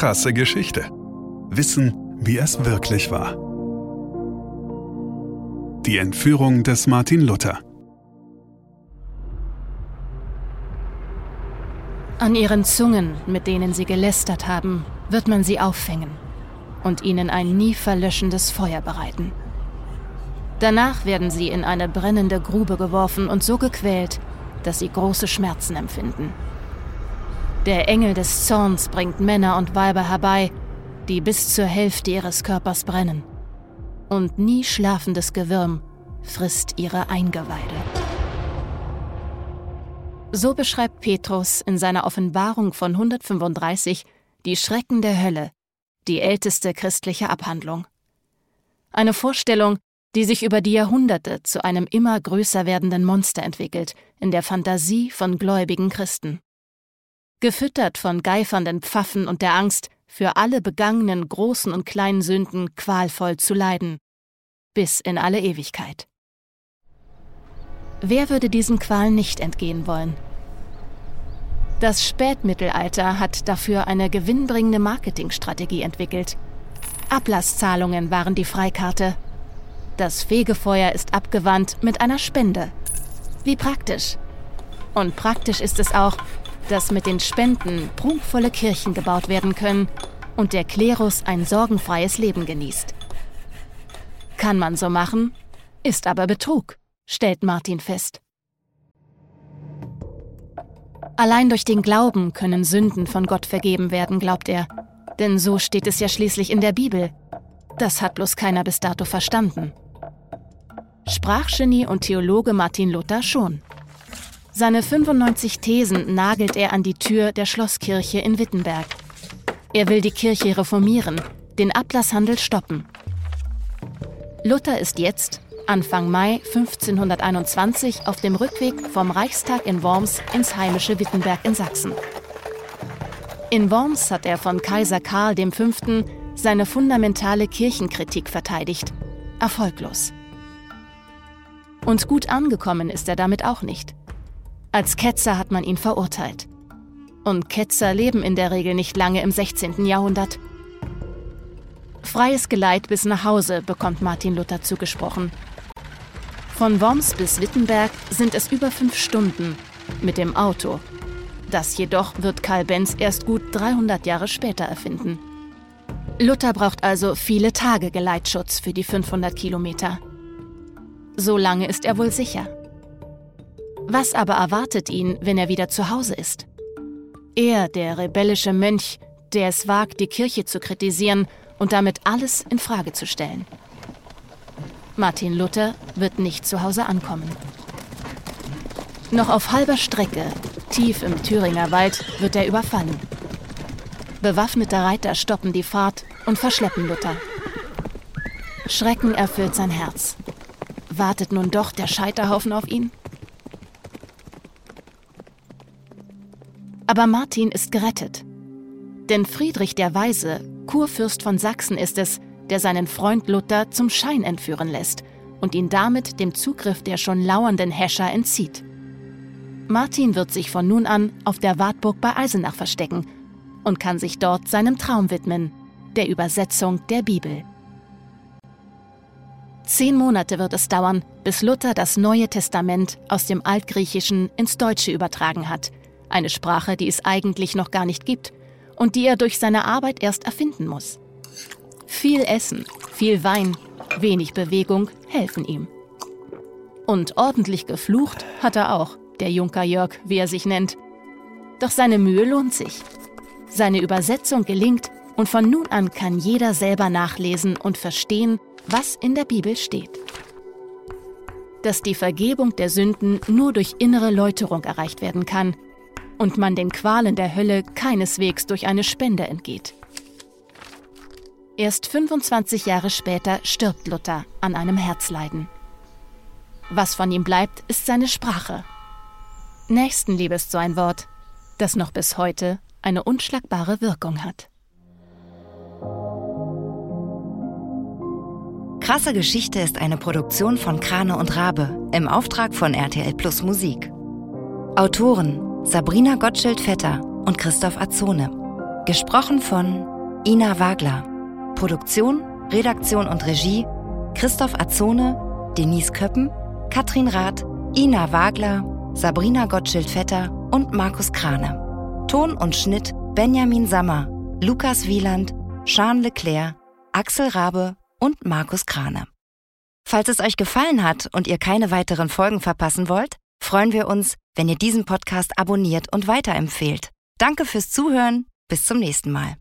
Krasse Geschichte. Wissen, wie es wirklich war. Die Entführung des Martin Luther. An ihren Zungen, mit denen sie gelästert haben, wird man sie auffängen und ihnen ein nie verlöschendes Feuer bereiten. Danach werden sie in eine brennende Grube geworfen und so gequält, dass sie große Schmerzen empfinden. Der Engel des Zorns bringt Männer und Weiber herbei, die bis zur Hälfte ihres Körpers brennen. Und nie schlafendes Gewürm frisst ihre Eingeweide. So beschreibt Petrus in seiner Offenbarung von 135 die Schrecken der Hölle, die älteste christliche Abhandlung. Eine Vorstellung, die sich über die Jahrhunderte zu einem immer größer werdenden Monster entwickelt, in der Fantasie von gläubigen Christen. Gefüttert von geifernden Pfaffen und der Angst, für alle begangenen großen und kleinen Sünden qualvoll zu leiden, bis in alle Ewigkeit. Wer würde diesen Qualen nicht entgehen wollen? Das Spätmittelalter hat dafür eine gewinnbringende Marketingstrategie entwickelt. Ablasszahlungen waren die Freikarte, das Fegefeuer ist abgewandt mit einer Spende. Wie praktisch. Und praktisch ist es auch, dass mit den Spenden prunkvolle Kirchen gebaut werden können und der Klerus ein sorgenfreies Leben genießt. Kann man so machen, ist aber Betrug, stellt Martin fest. Allein durch den Glauben können Sünden von Gott vergeben werden, glaubt er. Denn so steht es ja schließlich in der Bibel. Das hat bloß keiner bis dato verstanden. Sprachgenie und Theologe Martin Luther schon. Seine 95 Thesen nagelt er an die Tür der Schlosskirche in Wittenberg. Er will die Kirche reformieren, den Ablasshandel stoppen. Luther ist jetzt, Anfang Mai 1521, auf dem Rückweg vom Reichstag in Worms ins heimische Wittenberg in Sachsen. In Worms hat er von Kaiser Karl V. seine fundamentale Kirchenkritik verteidigt. Erfolglos. Und gut angekommen ist er damit auch nicht. Als Ketzer hat man ihn verurteilt. Und Ketzer leben in der Regel nicht lange im 16. Jahrhundert. Freies Geleit bis nach Hause bekommt Martin Luther zugesprochen. Von Worms bis Wittenberg sind es über fünf Stunden mit dem Auto. Das jedoch wird Karl Benz erst gut 300 Jahre später erfinden. Luther braucht also viele Tage Geleitschutz für die 500 Kilometer. So lange ist er wohl sicher. Was aber erwartet ihn, wenn er wieder zu Hause ist? Er, der rebellische Mönch, der es wagt, die Kirche zu kritisieren und damit alles in Frage zu stellen. Martin Luther wird nicht zu Hause ankommen. Noch auf halber Strecke, tief im Thüringer Wald, wird er überfallen. Bewaffnete Reiter stoppen die Fahrt und verschleppen Luther. Schrecken erfüllt sein Herz. Wartet nun doch der Scheiterhaufen auf ihn? Aber Martin ist gerettet. Denn Friedrich der Weise, Kurfürst von Sachsen, ist es, der seinen Freund Luther zum Schein entführen lässt und ihn damit dem Zugriff der schon lauernden Häscher entzieht. Martin wird sich von nun an auf der Wartburg bei Eisenach verstecken und kann sich dort seinem Traum widmen, der Übersetzung der Bibel. Zehn Monate wird es dauern, bis Luther das Neue Testament aus dem Altgriechischen ins Deutsche übertragen hat, eine Sprache, die es eigentlich noch gar nicht gibt und die er durch seine Arbeit erst erfinden muss. Viel Essen, viel Wein, wenig Bewegung helfen ihm. Und ordentlich geflucht hat er auch, der Junker Jörg, wie er sich nennt. Doch seine Mühe lohnt sich. Seine Übersetzung gelingt und von nun an kann jeder selber nachlesen und verstehen, was in der Bibel steht. Dass die Vergebung der Sünden nur durch innere Läuterung erreicht werden kann und man den Qualen der Hölle keineswegs durch eine Spende entgeht. Erst 25 Jahre später stirbt Luther an einem Herzleiden. Was von ihm bleibt, ist seine Sprache. Nächstenliebe ist so ein Wort, das noch bis heute eine unschlagbare Wirkung hat. Krasse Geschichte ist eine Produktion von Krane und Rabe im Auftrag von RTL Plus Musik. Autoren Sabrina Gottschild-Vetter und Christoph Azone. Gesprochen von Ina Wagler. Produktion, Redaktion und Regie Christoph Azone, Denise Köppen, Katrin Rath, Ina Wagler, Sabrina Gottschild-Vetter und Markus Krane. Ton und Schnitt Benjamin Sammer, Lukas Wieland, Sean Leclerc, Axel Rabe und Markus Krane. Falls es euch gefallen hat und ihr keine weiteren Folgen verpassen wollt, freuen wir uns, wenn ihr diesen Podcast abonniert und weiterempfehlt. Danke fürs Zuhören. Bis zum nächsten Mal.